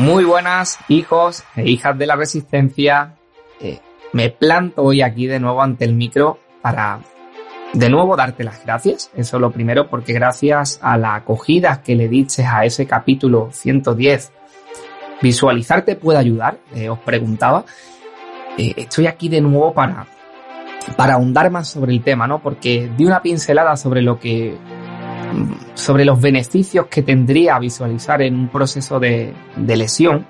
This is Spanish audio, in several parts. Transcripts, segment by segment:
Muy buenas, hijos e hijas de la resistencia. Eh, me planto hoy aquí de nuevo ante el micro para de nuevo darte las gracias. Eso lo primero, porque gracias a la acogida que le dices a ese capítulo 110, visualizarte puede ayudar, eh, os preguntaba. Eh, estoy aquí de nuevo para, para ahondar más sobre el tema, ¿no? Porque di una pincelada sobre lo que sobre los beneficios que tendría visualizar en un proceso de, lesión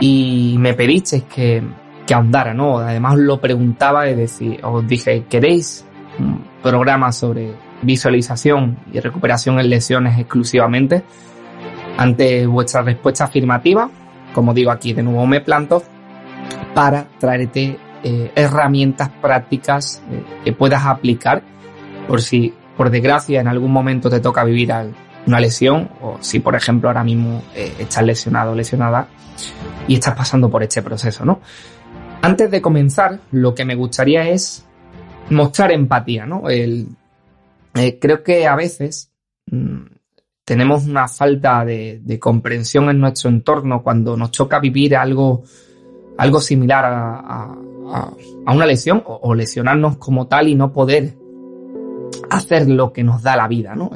y me pedisteis que, que ahondara, ¿no? Además lo preguntaba y decir, os dije, ¿queréis un programa sobre visualización y recuperación en lesiones exclusivamente? Ante vuestra respuesta afirmativa, como digo aquí de nuevo me planto, para traerte eh, herramientas prácticas eh, que puedas aplicar por si por desgracia en algún momento te toca vivir una lesión o si por ejemplo ahora mismo eh, estás lesionado o lesionada y estás pasando por este proceso, ¿no? Antes de comenzar, lo que me gustaría es mostrar empatía, ¿no? Eh, creo que a veces mm, tenemos una falta de, comprensión en nuestro entorno cuando nos toca vivir algo, algo similar a, una lesión o, lesionarnos como tal y no poder hacer lo que nos da la vida, ¿no?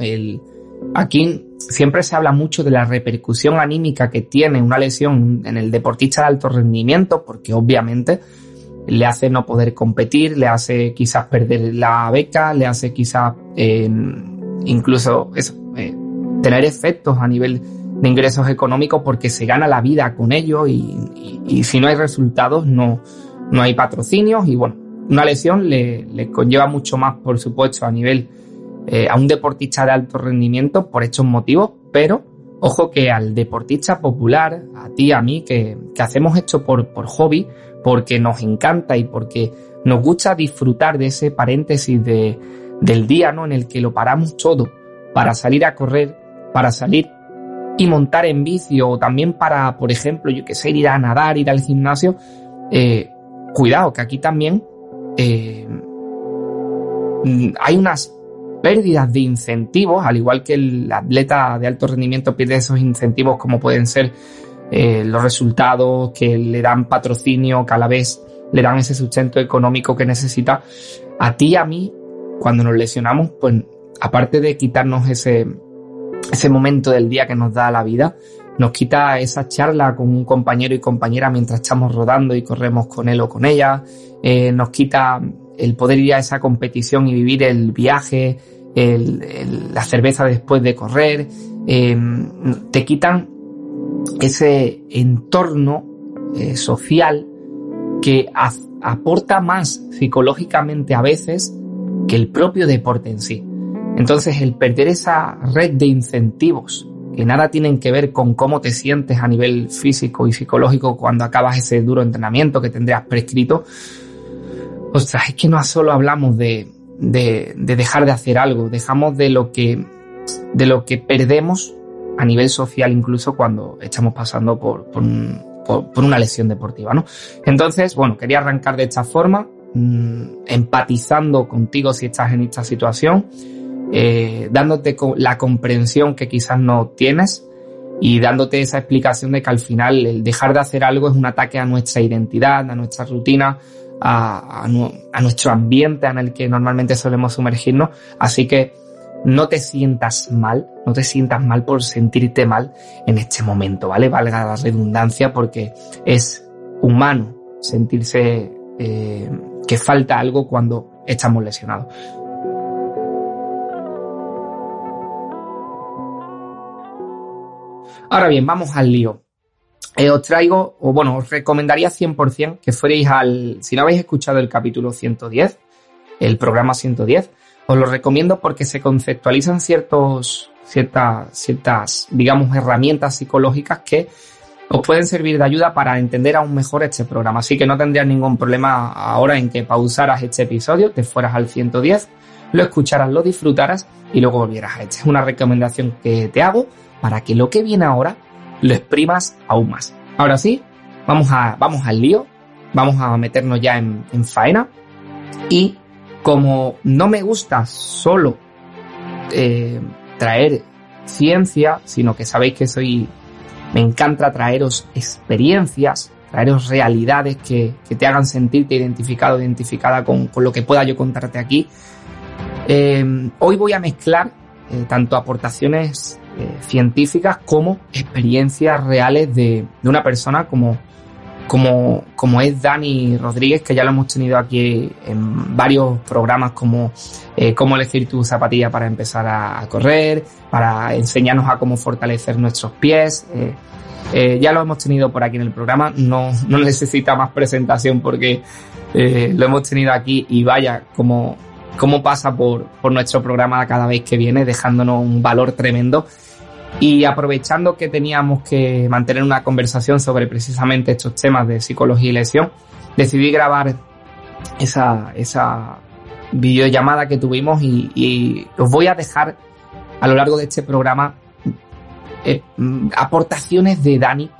Aquí siempre se habla mucho de la repercusión anímica que tiene una lesión en el deportista de alto rendimiento, porque obviamente le hace no poder competir, le hace quizás perder la beca, le hace quizás incluso eh, tener efectos a nivel de ingresos económicos porque se gana la vida con ello y, y si no hay resultados no, no hay patrocinios y bueno, una lesión le, conlleva mucho más, por supuesto, a nivel eh, a un deportista de alto rendimiento por estos motivos, pero ojo que al deportista popular, a ti, a mí, que, hacemos esto por, por hobby, porque nos encanta y porque nos gusta disfrutar de ese paréntesis de, del día, ¿no? En el que lo paramos todo para salir a correr, para salir y montar en bici o también para, por ejemplo, yo que sé, ir a nadar, ir al gimnasio. Eh, cuidado, que aquí también eh, hay unas pérdidas de incentivos, al igual que el atleta de alto rendimiento pierde esos incentivos como pueden ser eh, los resultados que le dan patrocinio, que a la vez le dan ese sustento económico que necesita. A ti y a mí, cuando nos lesionamos, pues aparte de quitarnos ese, ese momento del día que nos da la vida, nos quita esa charla con un compañero y compañera mientras estamos rodando y corremos con él o con ella, eh, nos quita el poder ir a esa competición y vivir el viaje, la cerveza después de correr, eh, te quitan ese entorno eh, social que aporta más psicológicamente a veces que el propio deporte en sí. Entonces el perder esa red de incentivos que nada tienen que ver con cómo te sientes a nivel físico y psicológico cuando acabas ese duro entrenamiento que tendrías prescrito, ostras, es que no solo hablamos de, de, dejar de hacer algo, dejamos de lo que, de lo que perdemos a nivel social incluso cuando estamos pasando por, una lesión deportiva, ¿no? Entonces, bueno, quería arrancar de esta forma, mm, empatizando contigo si estás en esta situación, eh, dándote la comprensión que quizás no tienes y dándote esa explicación de que al final el dejar de hacer algo es un ataque a nuestra identidad, a nuestra rutina, a, nuestro ambiente en el que normalmente solemos sumergirnos. Así que no te sientas mal, no te sientas mal por sentirte mal en este momento, ¿vale? Valga la redundancia porque es humano sentirse eh, que falta algo cuando estamos lesionados. Ahora bien, vamos al lío. Eh, os traigo, o bueno, os recomendaría 100% que fuerais al, si no habéis escuchado el capítulo 110, el programa 110, os lo recomiendo porque se conceptualizan ciertas, ciertas, digamos, herramientas psicológicas que os pueden servir de ayuda para entender aún mejor este programa. Así que no tendrías ningún problema ahora en que pausaras este episodio, te fueras al 110, lo escucharas, lo disfrutaras y luego volvieras a este. Es una recomendación que te hago para que lo que viene ahora lo exprimas aún más. Ahora sí, vamos, a, vamos al lío, vamos a meternos ya en, en faena y como no me gusta solo eh, traer ciencia, sino que sabéis que soy, me encanta traeros experiencias, traeros realidades que, te hagan sentirte identificado, identificada con, lo que pueda yo contarte aquí. Eh, hoy voy a mezclar eh, tanto aportaciones científicas como experiencias reales de, una persona como como, como es Dani Rodríguez, que ya lo hemos tenido aquí en varios programas como eh, cómo elegir tu zapatilla para empezar a, correr, para enseñarnos a cómo fortalecer nuestros pies. Eh, eh, ya lo hemos tenido por aquí en el programa, no, no necesita más presentación porque lo hemos tenido aquí y vaya, como, como pasa por, por nuestro programa cada vez que viene, dejándonos un valor tremendo. Y aprovechando que teníamos que mantener una conversación sobre precisamente estos temas de psicología y lesión, decidí grabar esa, esa videollamada que tuvimos y, os voy a dejar a lo largo de este programa eh, mm, aportaciones de Dani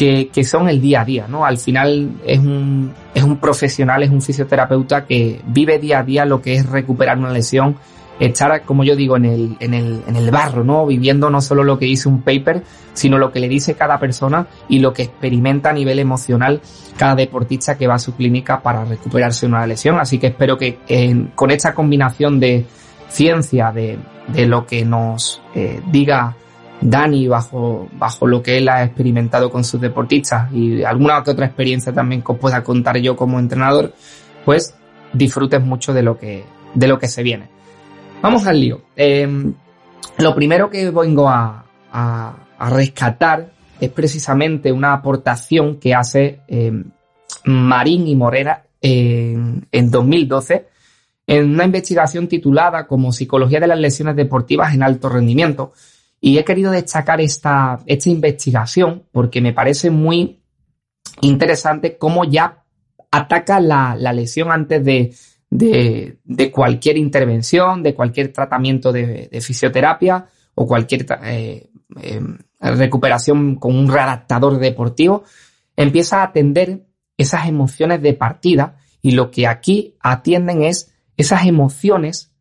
que, que, son el día a día, ¿no? Al final es un, es un profesional, es un fisioterapeuta que vive día a día lo que es recuperar una lesión, estar, como yo digo, en el, en el, en el barro, ¿no? Viviendo no solo lo que dice un paper, sino lo que le dice cada persona y lo que experimenta a nivel emocional cada deportista que va a su clínica para recuperarse de una lesión. Así que espero que con esta combinación de ciencia, de, de lo que nos eh, diga Dani bajo, bajo lo que él ha experimentado con sus deportistas y alguna que otra experiencia también que os pueda contar yo como entrenador, pues disfrutes mucho de lo que, de lo que se viene. Vamos al lío. Em, lo primero que vengo a, rescatar es precisamente una aportación que hace em, Marín y Morera en, 2012 en una investigación titulada como Psicología de las lesiones deportivas en alto rendimiento. Y he querido destacar esta, esta investigación porque me parece muy interesante cómo ya ataca la lesión antes de, de, cualquier intervención, de cualquier tratamiento de, fisioterapia o cualquier eh, em, recuperación con un readaptador deportivo, empieza a atender esas emociones de partida y lo que aquí atienden es esas emociones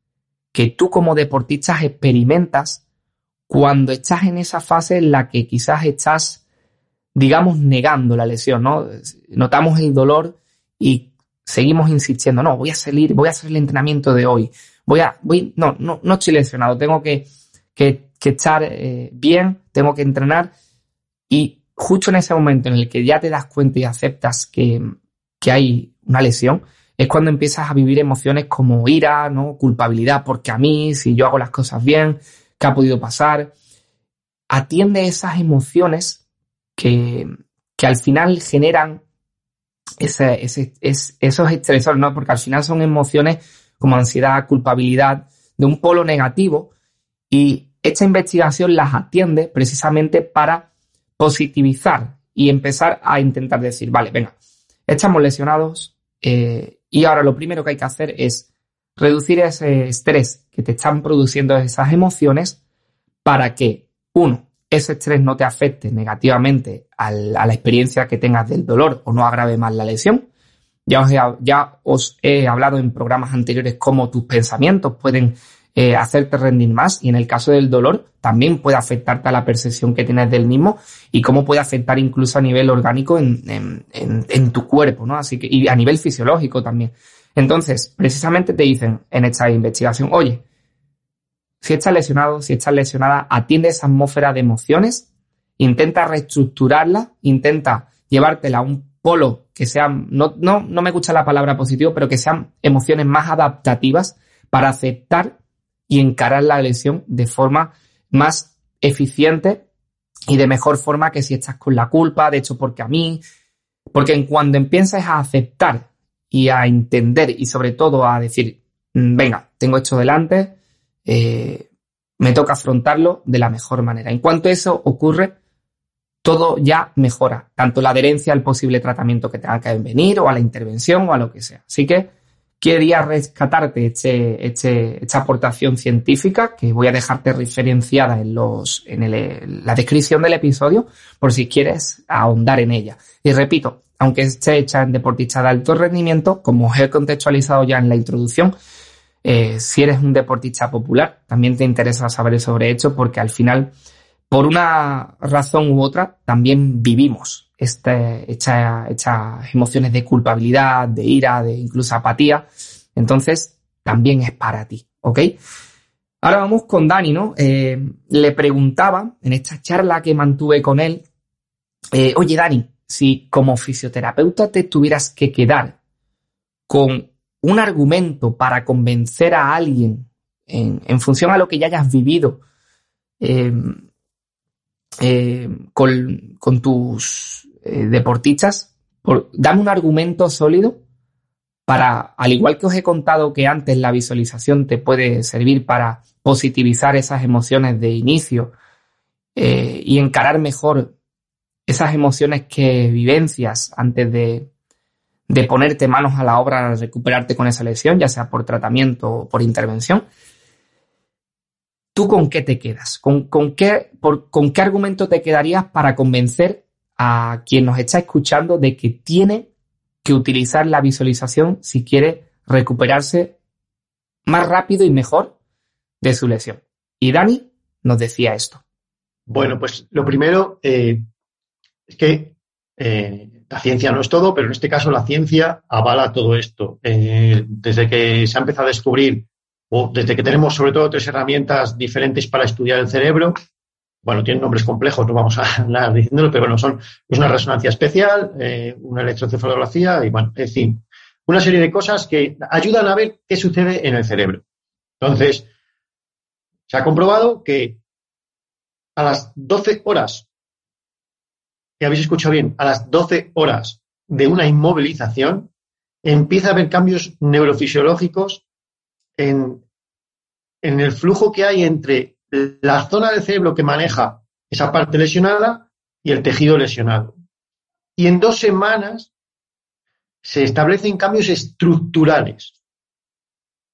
que tú como deportista experimentas cuando estás en esa fase en la que quizás estás, digamos, negando la lesión, ¿no? Notamos el dolor y seguimos insistiendo, no, voy a salir, voy a hacer el entrenamiento de hoy, voy a, voy, no, no, no estoy lesionado, tengo que, que, que estar eh, bien, tengo que entrenar y justo en ese momento en el que ya te das cuenta y aceptas que, que hay una lesión, es cuando empiezas a vivir emociones como ira, ¿no? Culpabilidad, porque a mí, si yo hago las cosas bien, ¿qué ha podido pasar? Atiende esas emociones que, que al final generan esos estresores, ¿no? Porque al final son emociones como ansiedad, culpabilidad, de un polo negativo y esta investigación las atiende precisamente para positivizar y empezar a intentar decir, vale, venga, estamos lesionados eh, y ahora lo primero que hay que hacer es reducir ese estrés que te están produciendo esas emociones para que, uno, ese estrés no te afecte negativamente a la experiencia que tengas del dolor o no agrave más la lesión. Ya os he, ya os he hablado en programas anteriores cómo tus pensamientos pueden eh, hacerte rendir más y en el caso del dolor también puede afectarte a la percepción que tienes del mismo y cómo puede afectar incluso a nivel orgánico en, en tu cuerpo, ¿no? Así que, y a nivel fisiológico también. Entonces, precisamente te dicen en esta investigación, oye, si estás lesionado, si estás lesionada, atiende esa atmósfera de emociones, intenta reestructurarla, intenta llevártela a un polo que sean, no, no, no me gusta la palabra positivo, pero que sean emociones más adaptativas para aceptar y encarar la lesión de forma más eficiente y de mejor forma que si estás con la culpa, de hecho, porque a mí, porque en cuando empiezas a aceptar y a entender y sobre todo a decir, mm, venga, tengo esto delante, eh, me toca afrontarlo de la mejor manera. En cuanto eso ocurre, todo ya mejora, tanto la adherencia al posible tratamiento que tenga que venir o a la intervención o a lo que sea. Así que quería rescatarte este, este, esta aportación científica que voy a dejarte referenciada en, los, en la descripción del episodio por si quieres ahondar en ella. Y repito, aunque esté hecha en deportista de alto rendimiento, como os he contextualizado ya en la introducción, eh, si eres un deportista popular, también te interesa saber sobre esto porque al final, por una razón u otra, también vivimos estas emociones de culpabilidad, de ira, de incluso apatía. Entonces, también es para ti, ¿ok? Ahora vamos con Dani, ¿no? Eh, le preguntaba en esta charla que mantuve con él, eh, oye Dani, si como fisioterapeuta te tuvieras que quedar con un argumento para convencer a alguien en, función a lo que ya hayas vivido eh, con, con, tus eh, deportistas, por, dame un argumento sólido para, al igual que os he contado que antes la visualización te puede servir para positivizar esas emociones de inicio eh, y encarar mejor esas emociones que vivencias antes de, de ponerte manos a la obra recuperarte con esa lesión, ya sea por tratamiento o por intervención. ¿Tú con qué te quedas? ¿Con, con qué, ¿Con qué argumento te quedarías para convencer a quien nos está escuchando de que tiene que utilizar la visualización si quiere recuperarse más rápido y mejor de su lesión. Y Dani nos decía esto. Bueno, pues lo primero eh, es que eh, la ciencia no es todo, pero en este caso la ciencia avala todo esto. Eh, desde que se ha empezado a descubrir, o desde que tenemos sobre todo tres herramientas diferentes para estudiar el cerebro, bueno, tienen nombres complejos, no vamos a hablar diciéndolo, pero bueno, son una resonancia especial, eh, una electrocefalografía y bueno, es decir, una serie de cosas que ayudan a ver qué sucede en el cerebro. Entonces, se ha comprobado que a las 12 horas, que habéis escuchado bien, a las 12 horas de una inmovilización, empieza a haber cambios neurofisiológicos en, en el flujo que hay entre la zona del cerebro que maneja esa parte lesionada y el tejido lesionado. Y en dos semanas se establecen cambios estructurales.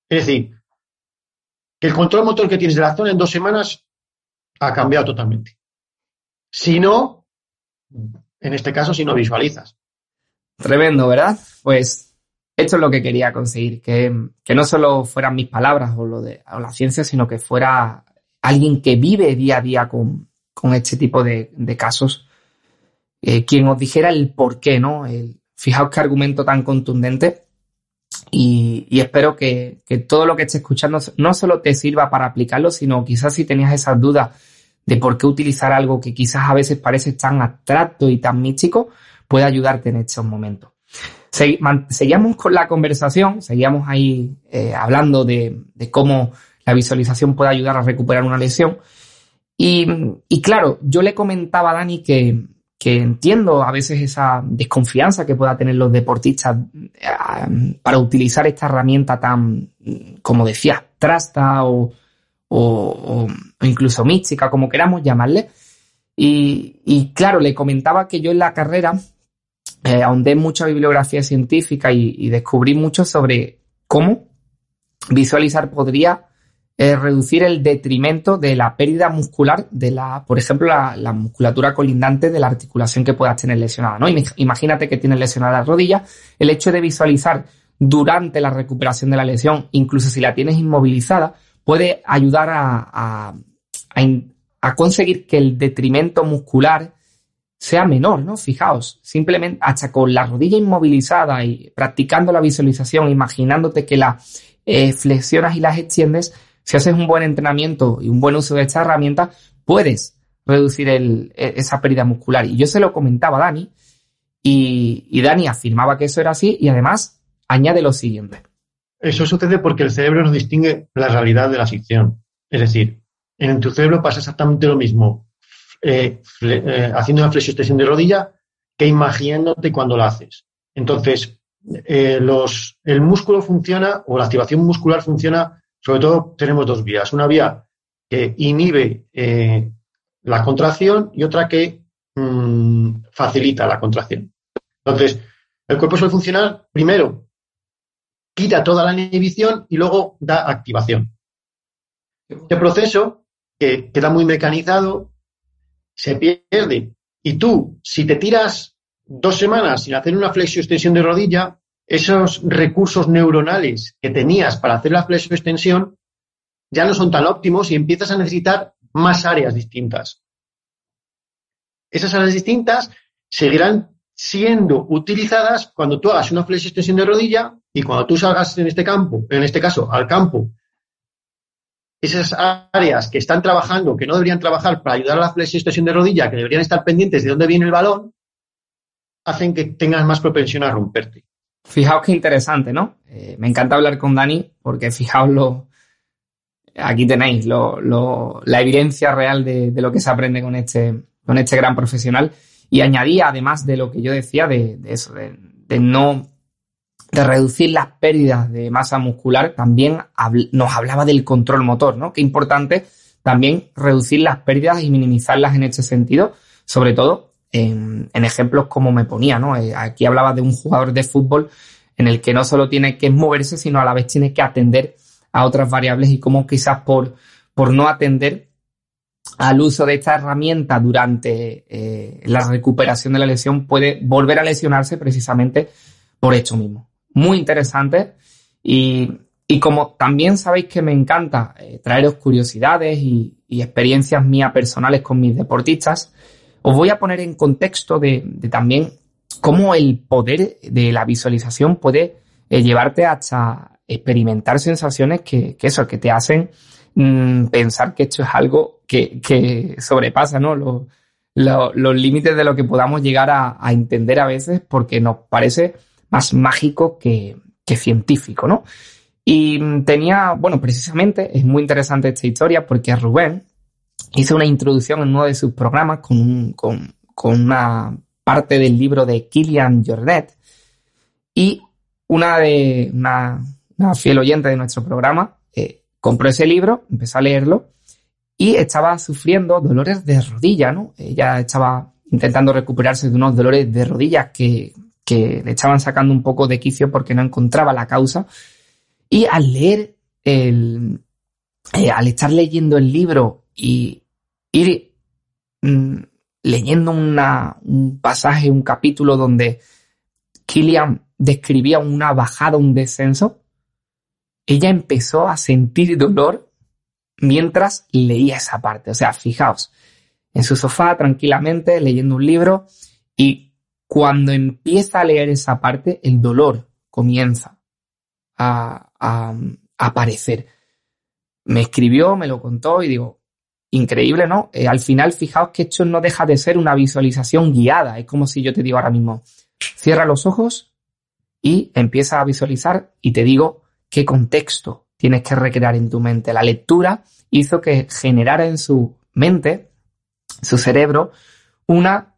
Es decir, que el control motor que tienes de la zona en dos semanas ha cambiado totalmente. Si no, en este caso, si no visualizas. Tremendo, ¿verdad? Pues esto es lo que quería conseguir, que, no solo fueran mis palabras o lo de la ciencia, sino que fuera alguien que vive día a día con, este tipo de, casos, eh, quien os dijera el por qué, ¿no? Fijaos qué argumento tan contundente y, espero que, todo lo que estés escuchando no solo te sirva para aplicarlo, sino quizás si tenías esas dudas de por qué utilizar algo que quizás a veces parece tan abstracto y tan místico, pueda ayudarte en estos momentos. seguíamos con la conversación, seguíamos ahí eh, hablando de, de cómo la visualización puede ayudar a recuperar una lesión. Y, claro, yo le comentaba a Dani que, entiendo a veces esa desconfianza que pueda tener los deportistas eh, para utilizar esta herramienta tan, como decía, trasta o, o, incluso mística, como queramos llamarle. Y, claro, le comentaba que yo en la carrera eh, ahondé mucha bibliografía científica y descubrí mucho sobre cómo visualizar podría reducir el detrimento de la pérdida muscular de la, por ejemplo, la, musculatura colindante de la articulación que puedas tener lesionada, ¿no? Imagínate que tienes lesionada la rodilla, el hecho de visualizar durante la recuperación de la lesión, incluso si la tienes inmovilizada, puede ayudar a, a, conseguir que el detrimento muscular sea menor, ¿no? Fijaos, simplemente hasta con la rodilla inmovilizada y practicando la visualización, imaginándote que la eh, flexionas y las extiendes, si haces un buen entrenamiento y un buen uso de esta herramienta, puedes reducir e, esa pérdida muscular. Y yo se lo comentaba a Dani y, y Dani afirmaba que eso era así y además añade lo siguiente. Eso sucede porque el cerebro no distingue la realidad de la ficción. Es decir, en tu cerebro pasa exactamente lo mismo eh, eh, haciendo una flexión de rodilla que imaginándote cuando la haces. Entonces, eh, los, el músculo funciona o la activación muscular funciona, sobre todo tenemos dos vías. Una vía que inhibe la contracción y otra que mm, facilita la contracción. Entonces, el cuerpo suele funcionar primero, quita toda la inhibición y luego da activación. Este proceso, que queda muy mecanizado, se pierde. Y tú, si te tiras dos semanas sin hacer una flexio-extensión de rodilla, esos recursos neuronales que tenías para hacer la flexio-extensión ya no son tan óptimos y empiezas a necesitar más áreas distintas. Esas áreas distintas seguirán siendo utilizadas cuando tú hagas una flexio-extensión de rodilla y cuando tú salgas en este campo, en este caso al campo esas áreas que están trabajando, que no deberían trabajar para ayudar a la flexión de rodilla, que deberían estar pendientes de dónde viene el balón, hacen que tengas más propensión a romperte. Fijaos qué interesante, ¿no? Eh, me encanta hablar con Dani porque fijaos lo, aquí tenéis la evidencia real de, lo que se aprende con este, con este gran profesional. Y añadía, además de lo que yo decía, de, eso, de no de reducir las pérdidas de masa muscular, también nos hablaba del control motor, ¿no? Qué importante también reducir las pérdidas y minimizarlas en este sentido, sobre todo en, ejemplos como me ponía, ¿no? Eh, aquí hablaba de un jugador de fútbol en el que no solo tiene que moverse, sino a la vez tiene que atender a otras variables y cómo quizás por, por no atender al uso de esta herramienta durante eh, la recuperación de la lesión puede volver a lesionarse precisamente por esto mismo. Muy interesante. Y, como también sabéis que me encanta eh, traeros curiosidades y, experiencias mías personales con mis deportistas, os voy a poner en contexto de, también cómo el poder de la visualización puede eh, llevarte hasta experimentar sensaciones que, eso, que te hacen mm, pensar que esto es algo que, sobrepasa ¿no? los, límites de lo que podamos llegar a, a entender a veces porque nos parece más mágico que, científico, ¿no? Y tenía, bueno, precisamente es muy interesante esta historia porque Rubén hizo una introducción en uno de sus programas con, con, una parte del libro de Kilian Jornet y una de una, fiel oyente de nuestro programa eh, compró ese libro, empezó a leerlo y estaba sufriendo dolores de rodilla, ¿no? Ella estaba intentando recuperarse de unos dolores de rodillas que que le estaban sacando un poco de quicio porque no encontraba la causa. Y al leer el, eh, al estar leyendo el libro y ir mm, leyendo un pasaje, un capítulo donde Killian describía una bajada, un descenso, ella empezó a sentir dolor mientras leía esa parte. O sea, fijaos, en su sofá tranquilamente leyendo un libro y cuando empieza a leer esa parte, el dolor comienza a, aparecer. Me escribió, me lo contó y digo, increíble, ¿no? Eh, al final, fijaos que esto no deja de ser una visualización guiada. Es como si yo te digo ahora mismo, cierra los ojos y empieza a visualizar y te digo qué contexto tienes que recrear en tu mente. La lectura hizo que generara en su mente, su cerebro, una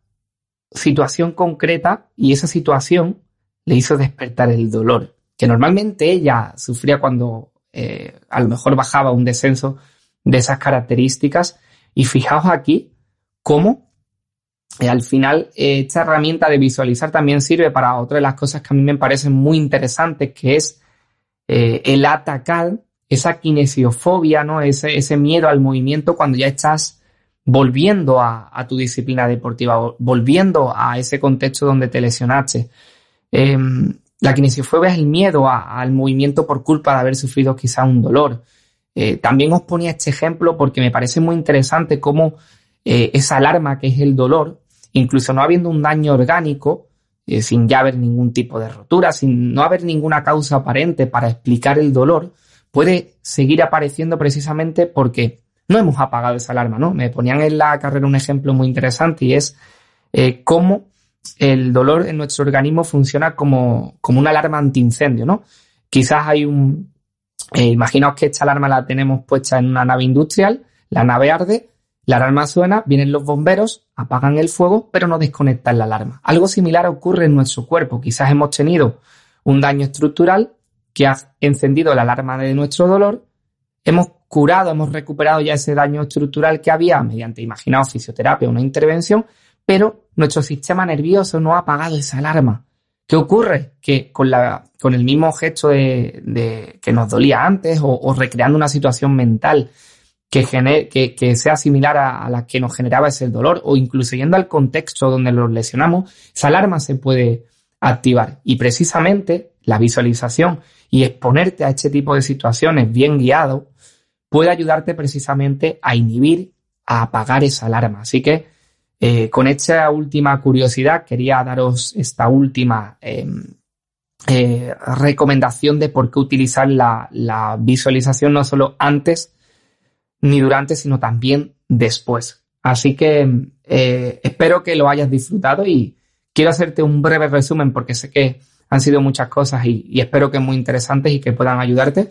situación concreta y esa situación le hizo despertar el dolor, que normalmente ella sufría cuando eh, a lo mejor bajaba un descenso de esas características. Y fijaos aquí cómo eh, al final esta herramienta de visualizar también sirve para otra de las cosas que a mí me parecen muy interesantes, que es eh, el atacar esa kinesiofobia, ¿no? Ese, ese miedo al movimiento cuando ya estás volviendo a, tu disciplina deportiva, volviendo a ese contexto donde te lesionaste. Em, la kinesiofobia es el miedo al movimiento por culpa de haber sufrido quizá un dolor. Eh, también os ponía este ejemplo porque me parece muy interesante cómo eh, esa alarma que es el dolor, incluso no habiendo un daño orgánico, eh, sin ya haber ningún tipo de rotura, sin no haber ninguna causa aparente para explicar el dolor, puede seguir apareciendo precisamente porque no hemos apagado esa alarma, ¿no? Me ponían en la carrera un ejemplo muy interesante y es eh, cómo el dolor en nuestro organismo funciona como, como una alarma antiincendio, ¿no? Quizás hay un... Eh, imaginaos que esta alarma la tenemos puesta en una nave industrial, la nave arde, la alarma suena, vienen los bomberos, apagan el fuego, pero no desconectan la alarma. Algo similar ocurre en nuestro cuerpo. Quizás hemos tenido un daño estructural que ha encendido la alarma de nuestro dolor, hemos curado, hemos recuperado ya ese daño estructural que había mediante, imaginaos, fisioterapia, una intervención, pero nuestro sistema nervioso no ha apagado esa alarma. ¿Qué ocurre? Que con, el mismo gesto de, que nos dolía antes o, recreando una situación mental que, que, sea similar a, la que nos generaba ese dolor o incluso yendo al contexto donde lo lesionamos, esa alarma se puede activar. Y precisamente la visualización y exponerte a este tipo de situaciones bien guiado puede ayudarte precisamente a inhibir, a apagar esa alarma. Así que eh, con esta última curiosidad quería daros esta última em, eh, recomendación de por qué utilizar la, visualización no solo antes ni durante, sino también después. Así que eh, espero que lo hayas disfrutado y quiero hacerte un breve resumen porque sé que han sido muchas cosas y, espero que muy interesantes y que puedan ayudarte.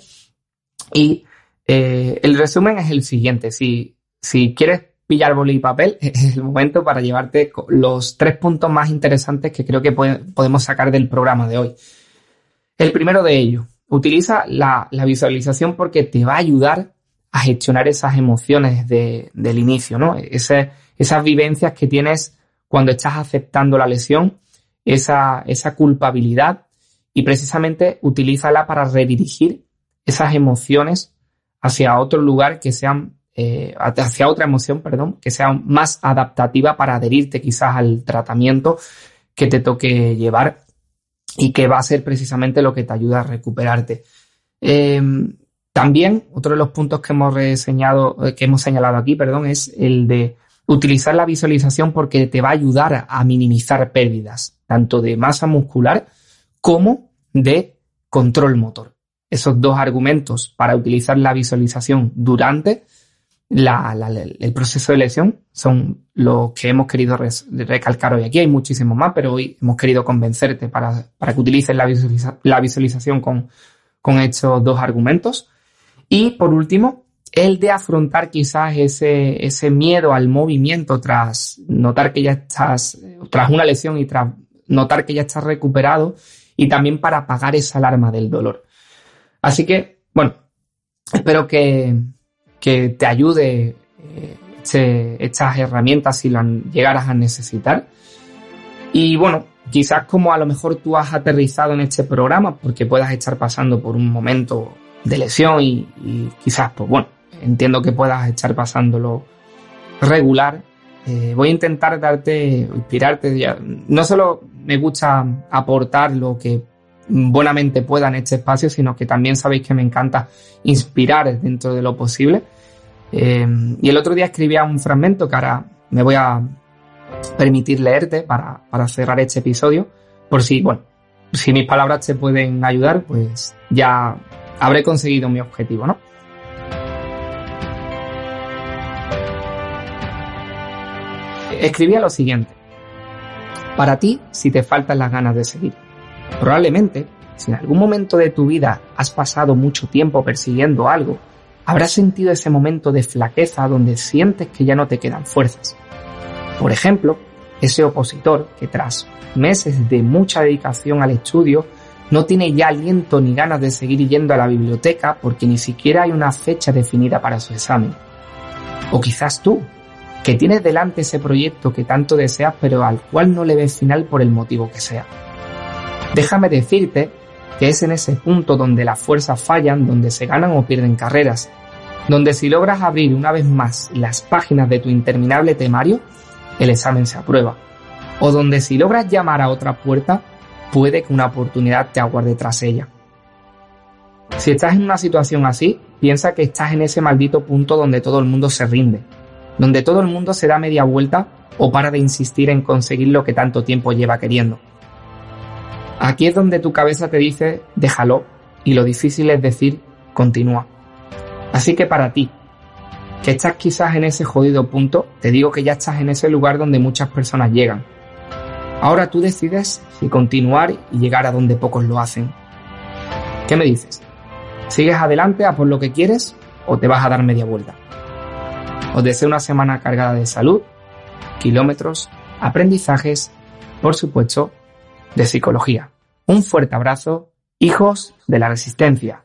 Y el resumen es el siguiente. Si, si quieres pillar boli y papel, es el momento para llevarte los tres puntos más interesantes que creo que podemos sacar del programa de hoy. El primero de ellos, utiliza la, visualización porque te va a ayudar a gestionar esas emociones del inicio, ¿no? esas vivencias que tienes cuando estás aceptando la lesión, esa, esa culpabilidad y precisamente utilízala para redirigir esas emociones hacia otro lugar que sean eh, hacia otra emoción, perdón, que sea más adaptativa para adherirte quizás al tratamiento que te toque llevar y que va a ser precisamente lo que te ayuda a recuperarte. Eh, también otro de los puntos que hemos reseñado, eh, que hemos señalado aquí, perdón, es el de utilizar la visualización porque te va a ayudar a minimizar pérdidas, tanto de masa muscular como de control motor. Esos dos argumentos para utilizar la visualización durante el proceso de lesión son lo que hemos querido recalcar hoy aquí. Hay muchísimos más, pero hoy hemos querido convencerte para, que utilices la, la visualización con, con estos dos argumentos. Y por último, el de afrontar quizás ese, ese miedo al movimiento tras notar que ya estás, tras una lesión y tras notar que ya estás recuperado y también para apagar esa alarma del dolor. Así que, bueno, espero que, que te ayude eh, estas herramientas si las llegaras a necesitar. Y bueno, quizás como a lo mejor tú has aterrizado en este programa porque puedas estar pasando por un momento de lesión y, quizás, pues bueno, entiendo que puedas estar pasándolo regular. Eh, voy a intentar darte, inspirarte. No solo me gusta aportar lo que buenamente pueda en este espacio, sino que también sabéis que me encanta inspirar dentro de lo posible. Eh, y el otro día escribía un fragmento que ahora me voy a permitir leerte para, para cerrar este episodio, por si, bueno, si mis palabras te pueden ayudar, pues ya habré conseguido mi objetivo, ¿no? Escribía lo siguiente. Para ti, si te faltan las ganas de seguir. Probablemente, si en algún momento de tu vida has pasado mucho tiempo persiguiendo algo, habrás sentido ese momento de flaqueza donde sientes que ya no te quedan fuerzas. Por ejemplo, ese opositor que tras meses de mucha dedicación al estudio no tiene ya aliento ni ganas de seguir yendo a la biblioteca porque ni siquiera hay una fecha definida para su examen. O quizás tú, que tienes delante ese proyecto que tanto deseas pero al cual no le ves final por el motivo que sea. Déjame decirte que es en ese punto donde las fuerzas fallan, donde se ganan o pierden carreras, donde si logras abrir una vez más las páginas de tu interminable temario, el examen se aprueba, o donde si logras llamar a otra puerta, puede que una oportunidad te aguarde tras ella. Si estás en una situación así, piensa que estás en ese maldito punto donde todo el mundo se rinde, donde todo el mundo se da media vuelta o para de insistir en conseguir lo que tanto tiempo lleva queriendo. Aquí es donde tu cabeza te dice déjalo y lo difícil es decir continúa. Así que para ti, que estás quizás en ese jodido punto, te digo que ya estás en ese lugar donde muchas personas llegan. Ahora tú decides si continuar y llegar a donde pocos lo hacen. ¿Qué me dices? ¿Sigues adelante a por lo que quieres o te vas a dar media vuelta? Os deseo una semana cargada de salud, kilómetros, aprendizajes, por supuesto, de psicología. Un fuerte abrazo, hijos de la resistencia.